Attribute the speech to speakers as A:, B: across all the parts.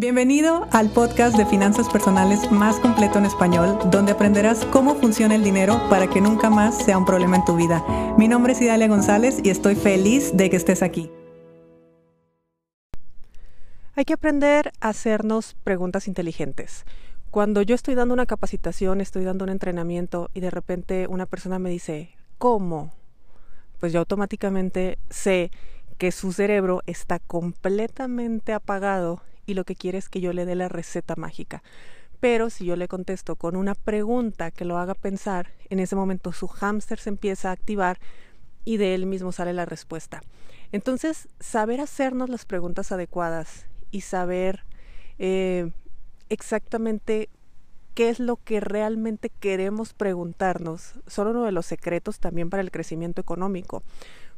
A: Bienvenido al podcast de finanzas personales más completo en español, donde aprenderás cómo funciona el dinero para que nunca más sea un problema en tu vida. Mi nombre es Idalia González y estoy feliz de que estés aquí. Hay que aprender a hacernos preguntas inteligentes. Cuando yo estoy dando una capacitación, estoy dando un entrenamiento y de repente una persona me dice, ¿cómo? Pues yo automáticamente sé que su cerebro está completamente apagado y lo que quiere es que yo le dé la receta mágica. Pero si yo le contesto con una pregunta que lo haga pensar, en ese momento su hámster se empieza a activar y de él mismo sale la respuesta. Entonces, saber hacernos las preguntas adecuadas y saber eh, exactamente qué es lo que realmente queremos preguntarnos son uno de los secretos también para el crecimiento económico.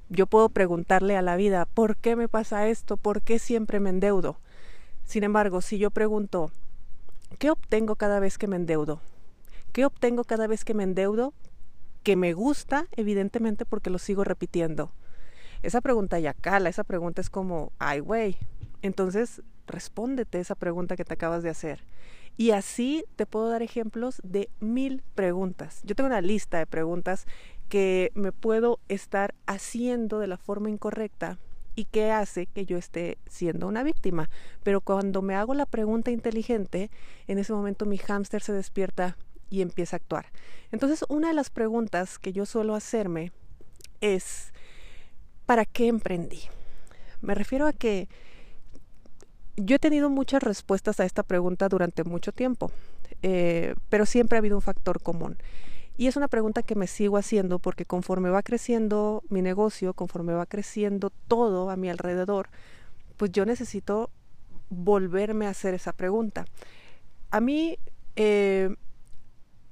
A: Yo puedo preguntarle a la vida, ¿por qué me pasa esto? ¿Por qué siempre me endeudo? Sin embargo, si yo pregunto, ¿qué obtengo cada vez que me endeudo? ¿Qué obtengo cada vez que me endeudo? Que me gusta, evidentemente, porque lo sigo repitiendo. Esa pregunta ya cala, esa pregunta es como, ay, güey. Entonces, respóndete esa pregunta que te acabas de hacer. Y así te puedo dar ejemplos de mil preguntas. Yo tengo una lista de preguntas que me puedo estar haciendo de la forma incorrecta y qué hace que yo esté siendo una víctima. Pero cuando me hago la pregunta inteligente, en ese momento mi hámster se despierta y empieza a actuar. Entonces, una de las preguntas que yo suelo hacerme es, ¿para qué emprendí? Me refiero a que yo he tenido muchas respuestas a esta pregunta durante mucho tiempo, eh, pero siempre ha habido un factor común. Y es una pregunta que me sigo haciendo porque conforme va creciendo mi negocio, conforme va creciendo todo a mi alrededor, pues yo necesito volverme a hacer esa pregunta. A mí, eh,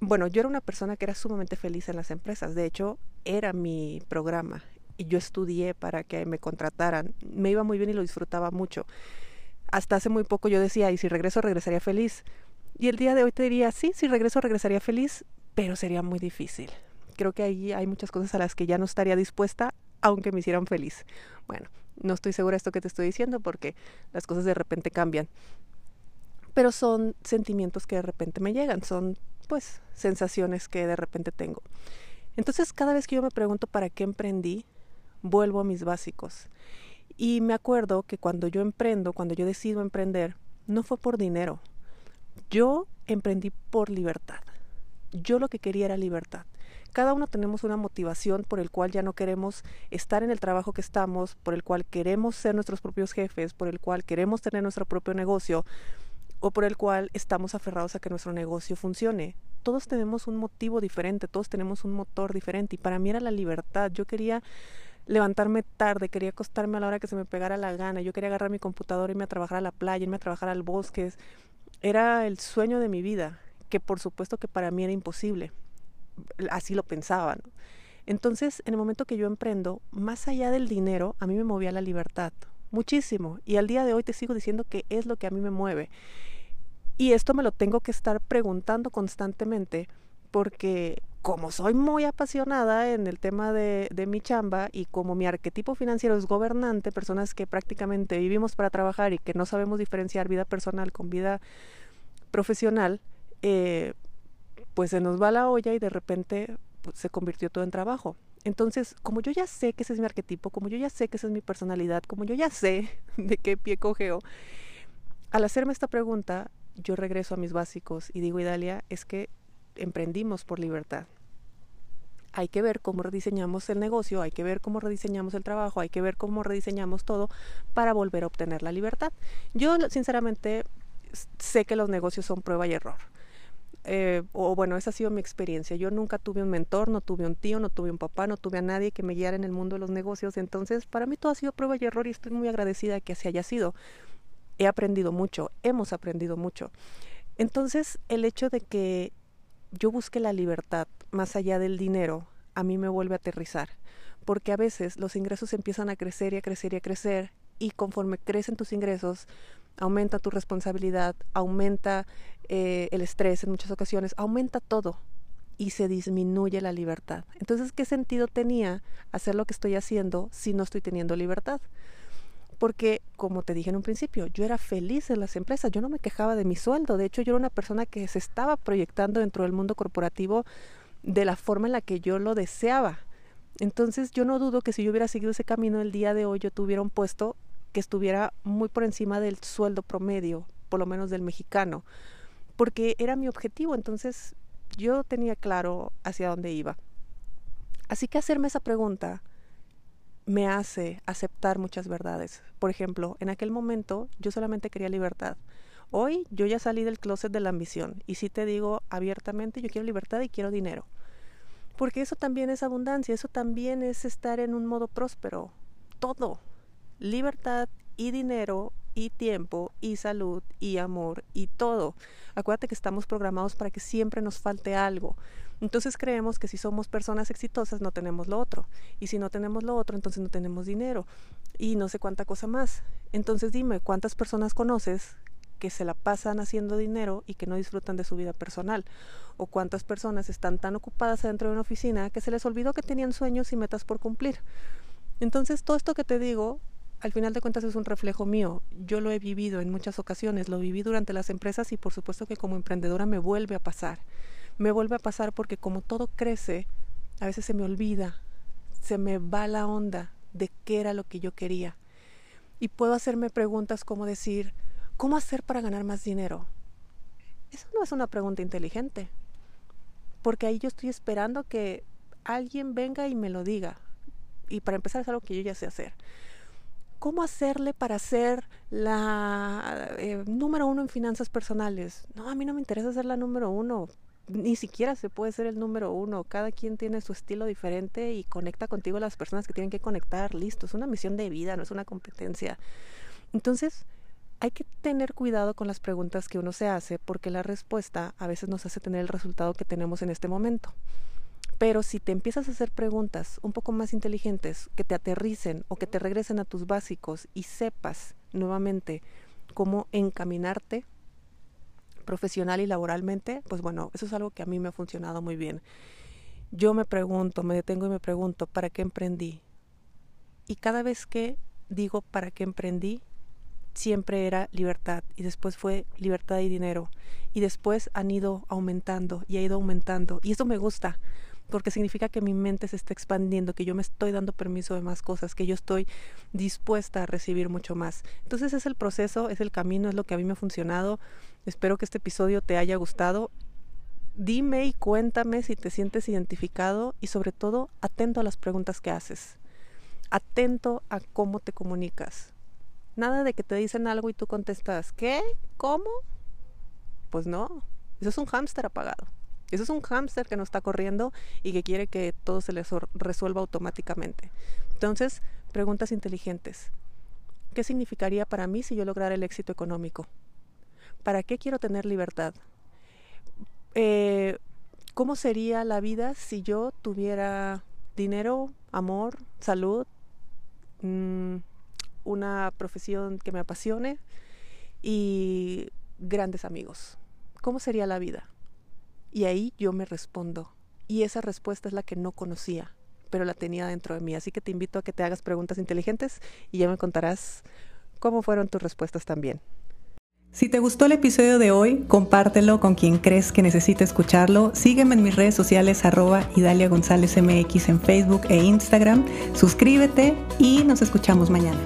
A: bueno, yo era una persona que era sumamente feliz en las empresas. De hecho, era mi programa y yo estudié para que me contrataran. Me iba muy bien y lo disfrutaba mucho. Hasta hace muy poco yo decía, y si regreso, regresaría feliz. Y el día de hoy te diría, sí, si regreso, regresaría feliz, pero sería muy difícil. Creo que ahí hay muchas cosas a las que ya no estaría dispuesta, aunque me hicieran feliz. Bueno, no estoy segura de esto que te estoy diciendo porque las cosas de repente cambian. Pero son sentimientos que de repente me llegan, son pues sensaciones que de repente tengo. Entonces cada vez que yo me pregunto para qué emprendí, vuelvo a mis básicos. Y me acuerdo que cuando yo emprendo, cuando yo decido emprender, no fue por dinero. Yo emprendí por libertad yo lo que quería era libertad. Cada uno tenemos una motivación por el cual ya no queremos estar en el trabajo que estamos, por el cual queremos ser nuestros propios jefes, por el cual queremos tener nuestro propio negocio o por el cual estamos aferrados a que nuestro negocio funcione. Todos tenemos un motivo diferente, todos tenemos un motor diferente y para mí era la libertad. Yo quería levantarme tarde, quería acostarme a la hora que se me pegara la gana, yo quería agarrar mi computadora, irme a trabajar a la playa, irme a trabajar al bosque. Era el sueño de mi vida que por supuesto que para mí era imposible. Así lo pensaba. Entonces, en el momento que yo emprendo, más allá del dinero, a mí me movía la libertad, muchísimo. Y al día de hoy te sigo diciendo que es lo que a mí me mueve. Y esto me lo tengo que estar preguntando constantemente porque como soy muy apasionada en el tema de, de, mi chamba y como mi arquetipo financiero es gobernante, personas que prácticamente vivimos para trabajar y que no sabemos diferenciar vida personal con vida profesional, eh, pues se nos va la olla y de repente pues, se convirtió todo en trabajo. Entonces, como yo ya sé que ese es mi arquetipo, como yo ya sé que esa es mi personalidad, como yo ya sé de qué pie cogeo, al hacerme esta pregunta, yo regreso a mis básicos y digo, Idalia, es que emprendimos por libertad. Hay que ver cómo rediseñamos el negocio, hay que ver cómo rediseñamos el trabajo, hay que ver cómo rediseñamos todo para volver a obtener la libertad. Yo, sinceramente, sé que los negocios son prueba y error eh, o bueno, esa ha sido mi experiencia. Yo nunca tuve un mentor, no tuve un tío, no tuve un papá, no tuve a nadie que me guiara en el mundo de los negocios. Entonces, para mí todo ha sido prueba y error y estoy muy agradecida de que así haya sido. He aprendido mucho, hemos aprendido mucho. Entonces, el hecho de que yo busque la libertad más allá del dinero, a mí me vuelve a aterrizar. Porque a veces los ingresos empiezan a crecer y a crecer y a crecer y conforme crecen tus ingresos, aumenta tu responsabilidad, aumenta eh, el estrés en muchas ocasiones, aumenta todo y se disminuye la libertad. Entonces, ¿qué sentido tenía hacer lo que estoy haciendo si no estoy teniendo libertad? porque, como te dije en un principio, yo era feliz en las empresas, yo no me quejaba de mi sueldo, de hecho yo era una persona que se estaba proyectando dentro del mundo corporativo de la forma en la que yo lo deseaba. Entonces yo no dudo que si yo hubiera seguido ese camino el día de hoy yo tuviera un puesto que estuviera muy por encima del sueldo promedio, por lo menos del mexicano, porque era mi objetivo, entonces yo tenía claro hacia dónde iba. Así que hacerme esa pregunta me hace aceptar muchas verdades. Por ejemplo, en aquel momento yo solamente quería libertad. Hoy yo ya salí del closet de la ambición y si te digo abiertamente, yo quiero libertad y quiero dinero. Porque eso también es abundancia, eso también es estar en un modo próspero. Todo. Libertad y dinero y tiempo y salud y amor y todo. Acuérdate que estamos programados para que siempre nos falte algo. Entonces creemos que si somos personas exitosas no tenemos lo otro. Y si no tenemos lo otro, entonces no tenemos dinero. Y no sé cuánta cosa más. Entonces dime, ¿cuántas personas conoces que se la pasan haciendo dinero y que no disfrutan de su vida personal? ¿O cuántas personas están tan ocupadas dentro de una oficina que se les olvidó que tenían sueños y metas por cumplir? Entonces todo esto que te digo al final de cuentas es un reflejo mío. Yo lo he vivido en muchas ocasiones, lo viví durante las empresas y por supuesto que como emprendedora me vuelve a pasar. Me vuelve a pasar porque como todo crece, a veces se me olvida, se me va la onda de qué era lo que yo quería. Y puedo hacerme preguntas como decir, ¿cómo hacer para ganar más dinero? Eso no es una pregunta inteligente, porque ahí yo estoy esperando que alguien venga y me lo diga. Y para empezar es algo que yo ya sé hacer. ¿Cómo hacerle para ser la eh, número uno en finanzas personales? No, a mí no me interesa ser la número uno. Ni siquiera se puede ser el número uno. Cada quien tiene su estilo diferente y conecta contigo las personas que tienen que conectar. Listo, es una misión de vida, no es una competencia. Entonces, hay que tener cuidado con las preguntas que uno se hace porque la respuesta a veces nos hace tener el resultado que tenemos en este momento. Pero si te empiezas a hacer preguntas un poco más inteligentes, que te aterricen o que te regresen a tus básicos y sepas nuevamente cómo encaminarte profesional y laboralmente, pues bueno, eso es algo que a mí me ha funcionado muy bien. Yo me pregunto, me detengo y me pregunto, ¿para qué emprendí? Y cada vez que digo para qué emprendí, siempre era libertad y después fue libertad y dinero y después han ido aumentando y ha ido aumentando y eso me gusta porque significa que mi mente se está expandiendo, que yo me estoy dando permiso de más cosas, que yo estoy dispuesta a recibir mucho más. Entonces es el proceso, es el camino, es lo que a mí me ha funcionado. Espero que este episodio te haya gustado. Dime y cuéntame si te sientes identificado y sobre todo atento a las preguntas que haces. Atento a cómo te comunicas. Nada de que te dicen algo y tú contestas, ¿qué? ¿Cómo? Pues no, eso es un hámster apagado. Eso es un hámster que no está corriendo y que quiere que todo se le resuelva automáticamente. Entonces, preguntas inteligentes. ¿Qué significaría para mí si yo lograra el éxito económico? ¿Para qué quiero tener libertad? Eh, ¿Cómo sería la vida si yo tuviera dinero, amor, salud, mm, una profesión que me apasione y grandes amigos? ¿Cómo sería la vida? Y ahí yo me respondo. Y esa respuesta es la que no conocía, pero la tenía dentro de mí. Así que te invito a que te hagas preguntas inteligentes y ya me contarás cómo fueron tus respuestas también. Si te gustó el episodio de hoy, compártelo con quien crees que necesite escucharlo. Sígueme en mis redes sociales arroba Idalia González MX en Facebook e Instagram. Suscríbete y nos escuchamos mañana.